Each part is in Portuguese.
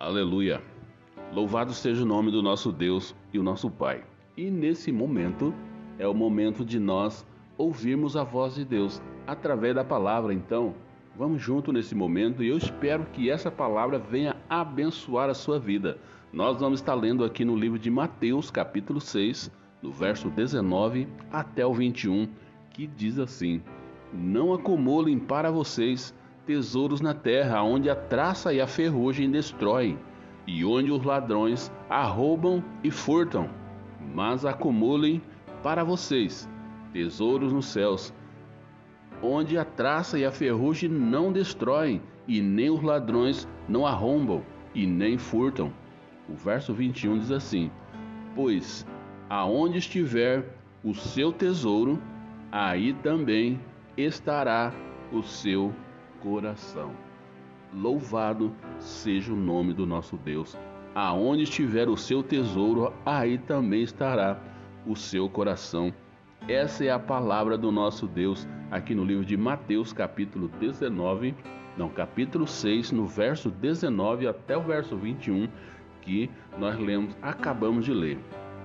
Aleluia! Louvado seja o nome do nosso Deus e o nosso Pai. E nesse momento é o momento de nós ouvirmos a voz de Deus através da palavra. Então, vamos junto nesse momento e eu espero que essa palavra venha abençoar a sua vida. Nós vamos estar lendo aqui no livro de Mateus, capítulo 6, do verso 19 até o 21, que diz assim: Não acumulem para vocês tesouros na terra, onde a traça e a ferrugem destroem, e onde os ladrões arrombam e furtam. Mas acumulem para vocês tesouros nos céus, onde a traça e a ferrugem não destroem, e nem os ladrões não arrombam e nem furtam. O verso 21 diz assim: Pois aonde estiver o seu tesouro, aí também estará o seu coração. Louvado seja o nome do nosso Deus. Aonde estiver o seu tesouro, aí também estará o seu coração. Essa é a palavra do nosso Deus aqui no livro de Mateus, capítulo 19, não, capítulo 6, no verso 19 até o verso 21, que nós lemos, acabamos de ler.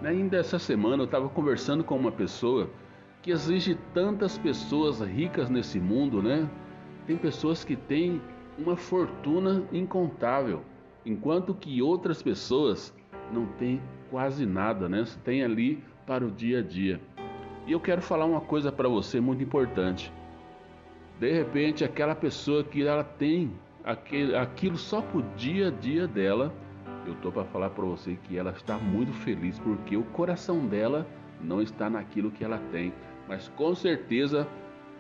Ainda essa semana eu estava conversando com uma pessoa que exige tantas pessoas ricas nesse mundo, né? Tem pessoas que têm uma fortuna incontável, enquanto que outras pessoas não têm quase nada, né? Tem ali para o dia a dia. E eu quero falar uma coisa para você muito importante. De repente, aquela pessoa que ela tem aquele, aquilo só para o dia a dia dela, eu tô para falar para você que ela está muito feliz porque o coração dela não está naquilo que ela tem, mas com certeza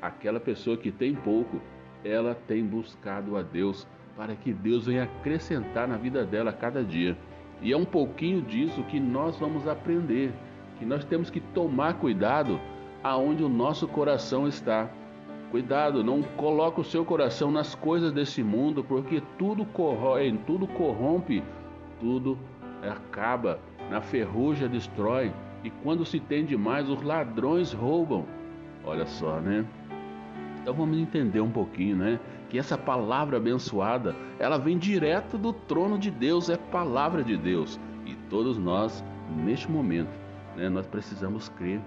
aquela pessoa que tem pouco, ela tem buscado a Deus para que Deus venha acrescentar na vida dela a cada dia. E é um pouquinho disso que nós vamos aprender, que nós temos que tomar cuidado aonde o nosso coração está. Cuidado, não coloque o seu coração nas coisas desse mundo, porque tudo corrói, tudo corrompe, tudo acaba, na ferrugem destrói, e quando se tem demais, os ladrões roubam. Olha só, né? Então vamos entender um pouquinho, né? Que essa palavra abençoada, ela vem direto do trono de Deus, é palavra de Deus. E todos nós, neste momento, né, nós precisamos crer.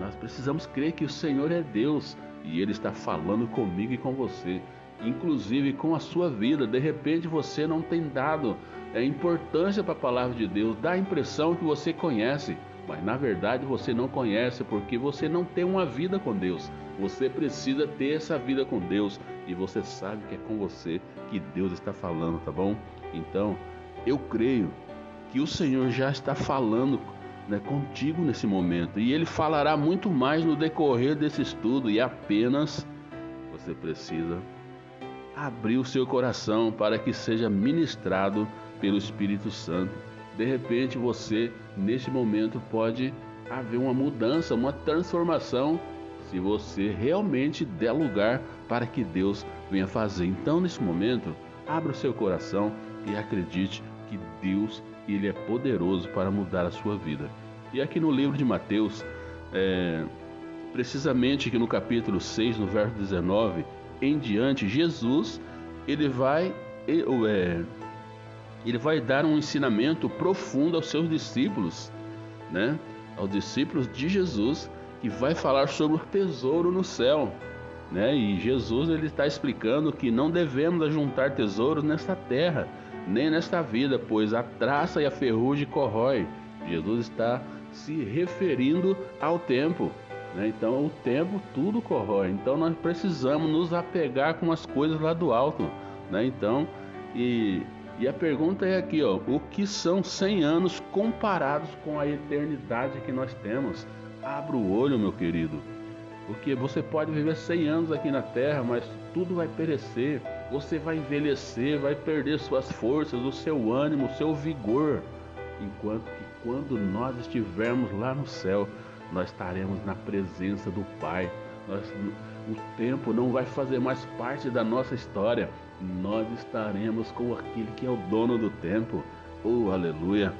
Nós precisamos crer que o Senhor é Deus e Ele está falando comigo e com você, inclusive com a sua vida. De repente você não tem dado é, importância para a palavra de Deus, dá a impressão que você conhece, mas na verdade você não conhece porque você não tem uma vida com Deus. Você precisa ter essa vida com Deus e você sabe que é com você que Deus está falando, tá bom? Então, eu creio que o Senhor já está falando né, contigo nesse momento e Ele falará muito mais no decorrer desse estudo e apenas você precisa abrir o seu coração para que seja ministrado pelo Espírito Santo. De repente, você neste momento pode haver uma mudança, uma transformação se você realmente der lugar para que Deus venha fazer. Então, nesse momento, abra o seu coração e acredite que Deus ele é poderoso para mudar a sua vida. E aqui no livro de Mateus, é, precisamente aqui no capítulo 6, no verso 19 em diante, Jesus ele vai é, ele vai dar um ensinamento profundo aos seus discípulos, né? Aos discípulos de Jesus que vai falar sobre o tesouro no céu, né? E Jesus ele está explicando que não devemos juntar tesouros nesta terra, nem nesta vida, pois a traça e a ferrugem corrói. Jesus está se referindo ao tempo, né? Então o tempo tudo corrói. Então nós precisamos nos apegar com as coisas lá do alto, né? Então e e a pergunta é aqui, ó, o que são 100 anos comparados com a eternidade que nós temos? Abra o olho, meu querido. Porque você pode viver 100 anos aqui na terra, mas tudo vai perecer. Você vai envelhecer, vai perder suas forças, o seu ânimo, o seu vigor. Enquanto que quando nós estivermos lá no céu, nós estaremos na presença do Pai. Nós, o tempo não vai fazer mais parte da nossa história. Nós estaremos com aquele que é o dono do tempo. Oh, aleluia!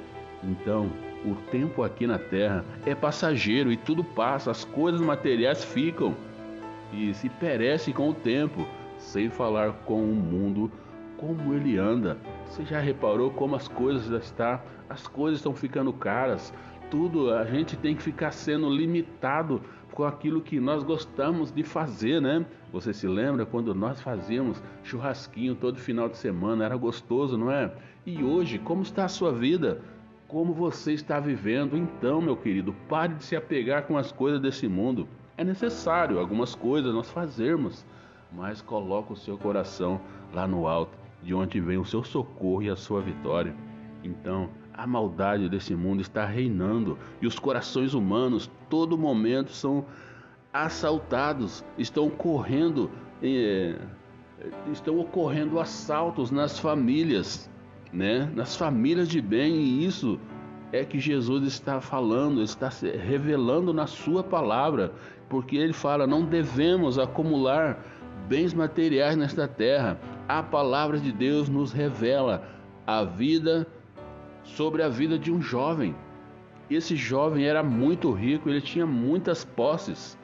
Então, o tempo aqui na terra é passageiro e tudo passa, as coisas materiais ficam e se perece com o tempo, sem falar com o mundo como ele anda. Você já reparou como as coisas já estão? As coisas estão ficando caras. Tudo a gente tem que ficar sendo limitado com aquilo que nós gostamos de fazer, né? Você se lembra quando nós fazíamos churrasquinho todo final de semana? Era gostoso, não é? E hoje, como está a sua vida? Como você está vivendo? Então, meu querido, pare de se apegar com as coisas desse mundo. É necessário algumas coisas nós fazermos, mas coloque o seu coração lá no alto, de onde vem o seu socorro e a sua vitória. Então, a maldade desse mundo está reinando e os corações humanos, todo momento, são assaltados, estão correndo, eh, estão ocorrendo assaltos nas famílias, né? Nas famílias de bem e isso é que Jesus está falando, está revelando na sua palavra, porque ele fala: não devemos acumular bens materiais nesta terra. A palavra de Deus nos revela a vida sobre a vida de um jovem. Esse jovem era muito rico, ele tinha muitas posses,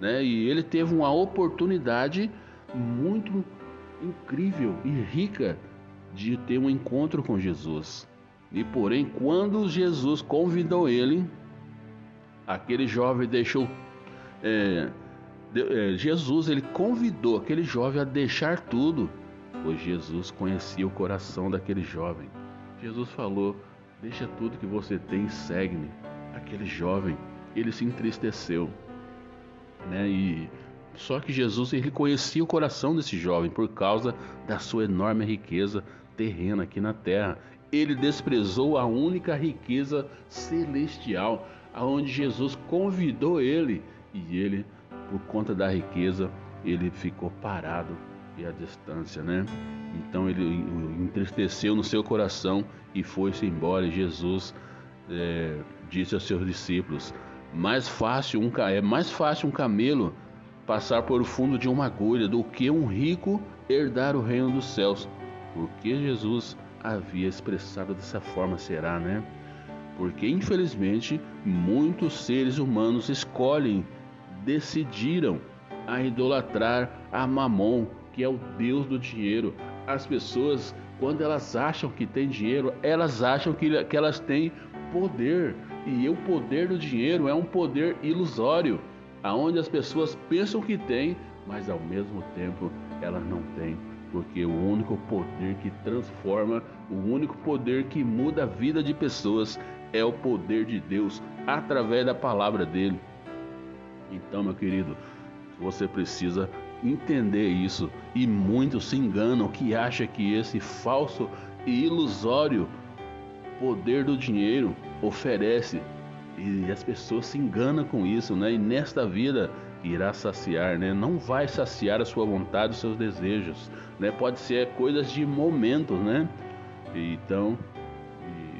né? E ele teve uma oportunidade muito incrível e rica de ter um encontro com Jesus. E porém, quando Jesus convidou ele, aquele jovem deixou. É, é, Jesus ele convidou aquele jovem a deixar tudo, pois Jesus conhecia o coração daquele jovem. Jesus falou: Deixa tudo que você tem e segue-me. Aquele jovem, ele se entristeceu, né? E só que Jesus ele conhecia o coração desse jovem por causa da sua enorme riqueza terrena aqui na terra. Ele desprezou a única riqueza celestial, aonde Jesus convidou ele e ele, por conta da riqueza, ele ficou parado e à distância, né? Então ele entristeceu no seu coração e foi-se embora. E Jesus é, disse aos seus discípulos: mais fácil um é mais fácil um camelo passar por fundo de uma agulha do que um rico herdar o reino dos céus. Porque Jesus havia expressado dessa forma será, né? Porque infelizmente muitos seres humanos escolhem, decidiram a idolatrar a Mamon, que é o Deus do dinheiro. As pessoas, quando elas acham que têm dinheiro, elas acham que, que elas têm poder. E o poder do dinheiro é um poder ilusório, aonde as pessoas pensam que têm, mas ao mesmo tempo elas não têm porque o único poder que transforma, o único poder que muda a vida de pessoas é o poder de Deus através da palavra dele. Então, meu querido, você precisa entender isso e muitos se enganam que acham que esse falso e ilusório poder do dinheiro oferece e as pessoas se enganam com isso, né? E nesta vida irá saciar, né? Não vai saciar a sua vontade, os seus desejos, né? Pode ser coisas de momentos, né? Então,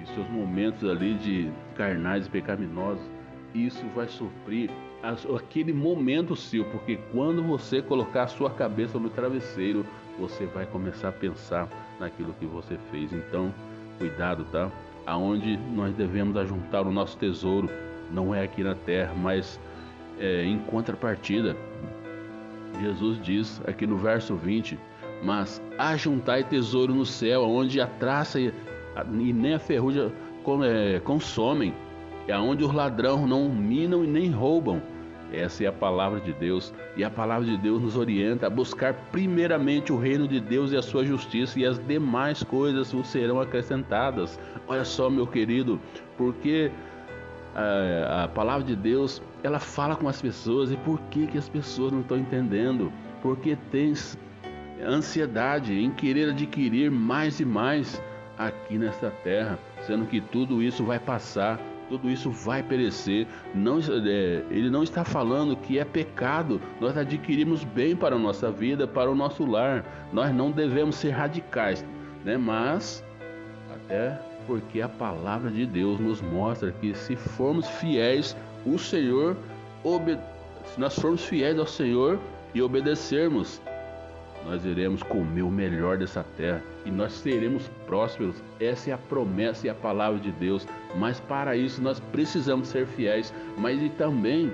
e seus momentos ali de carnais e pecaminosos, isso vai suprir aquele momento seu, porque quando você colocar a sua cabeça no travesseiro, você vai começar a pensar naquilo que você fez. Então, cuidado, tá? Aonde nós devemos ajuntar o nosso tesouro, não é aqui na terra, mas é, em contrapartida, Jesus diz aqui no verso 20: Mas ajuntai tesouro no céu, onde a traça e, e nem a ferrugem é, consomem, e aonde os ladrões não minam e nem roubam. Essa é a palavra de Deus, e a palavra de Deus nos orienta a buscar primeiramente o reino de Deus e a sua justiça, e as demais coisas vos serão acrescentadas. Olha só, meu querido, porque a, a palavra de Deus ela fala com as pessoas e por que, que as pessoas não estão entendendo? Porque tens ansiedade em querer adquirir mais e mais aqui nesta terra, sendo que tudo isso vai passar, tudo isso vai perecer. Não, é, ele não está falando que é pecado nós adquirimos bem para a nossa vida, para o nosso lar. Nós não devemos ser radicais, né? mas até porque a palavra de Deus nos mostra que se formos fiéis, o Senhor, se nós formos fiéis ao Senhor e obedecermos, nós iremos comer o melhor dessa terra e nós seremos prósperos. Essa é a promessa e a palavra de Deus. Mas para isso nós precisamos ser fiéis, mas e também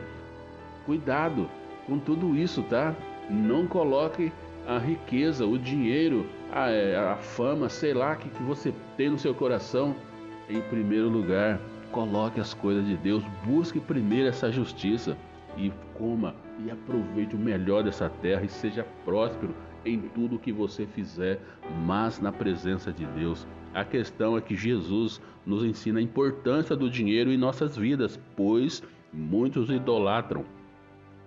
cuidado com tudo isso, tá? Não coloque a riqueza, o dinheiro a, é, a fama, sei lá, que, que você tem no seu coração, em primeiro lugar, coloque as coisas de Deus, busque primeiro essa justiça e coma e aproveite o melhor dessa terra e seja próspero em tudo que você fizer, mas na presença de Deus. A questão é que Jesus nos ensina a importância do dinheiro em nossas vidas, pois muitos idolatram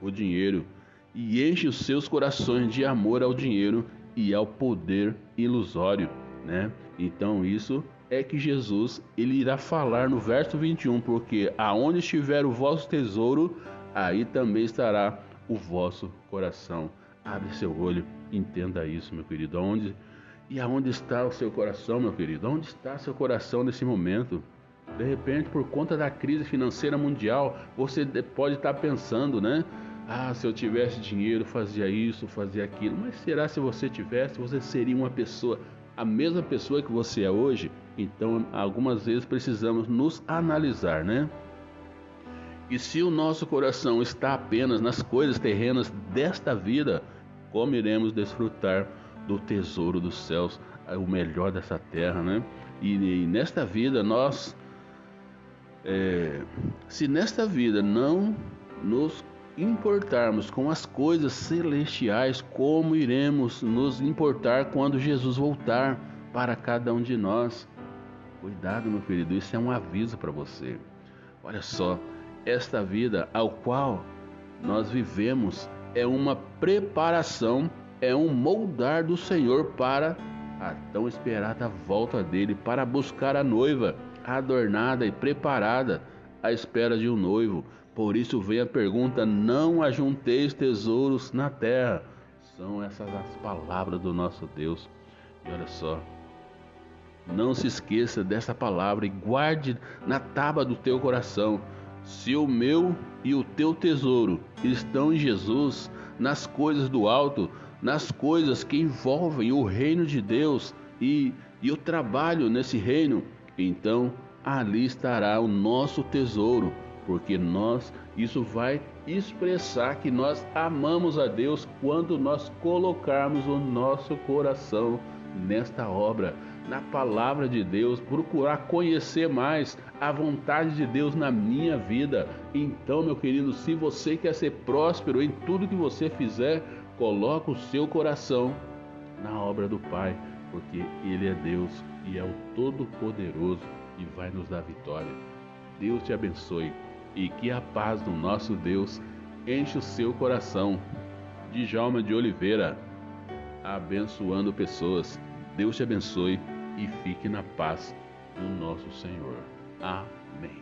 o dinheiro e enchem os seus corações de amor ao dinheiro e ao poder ilusório, né? Então isso é que Jesus ele irá falar no verso 21, porque aonde estiver o vosso tesouro, aí também estará o vosso coração. Abre seu olho, entenda isso, meu querido. Aonde e aonde está o seu coração, meu querido? Onde está seu coração nesse momento? De repente, por conta da crise financeira mundial, você pode estar pensando, né? Ah, se eu tivesse dinheiro, fazia isso, fazia aquilo. Mas será se você tivesse, você seria uma pessoa, a mesma pessoa que você é hoje? Então, algumas vezes precisamos nos analisar, né? E se o nosso coração está apenas nas coisas terrenas desta vida, como iremos desfrutar do tesouro dos céus, o melhor dessa terra, né? E, e nesta vida nós, é, se nesta vida não nos importarmos com as coisas celestiais, como iremos nos importar quando Jesus voltar para cada um de nós? Cuidado, meu querido, isso é um aviso para você. Olha só, esta vida ao qual nós vivemos é uma preparação, é um moldar do Senhor para a tão esperada volta dele, para buscar a noiva adornada e preparada à espera de um noivo por isso vem a pergunta: não ajunteis tesouros na terra. São essas as palavras do nosso Deus. E olha só, não se esqueça dessa palavra e guarde na tábua do teu coração. Se o meu e o teu tesouro estão em Jesus, nas coisas do alto, nas coisas que envolvem o reino de Deus e, e o trabalho nesse reino, então ali estará o nosso tesouro porque nós isso vai expressar que nós amamos a Deus quando nós colocarmos o nosso coração nesta obra, na palavra de Deus, procurar conhecer mais a vontade de Deus na minha vida. Então, meu querido, se você quer ser próspero em tudo que você fizer, coloque o seu coração na obra do Pai, porque ele é Deus e é o todo-poderoso e vai nos dar vitória. Deus te abençoe e que a paz do nosso Deus enche o seu coração. Djalma de Oliveira, abençoando pessoas. Deus te abençoe e fique na paz do nosso Senhor. Amém.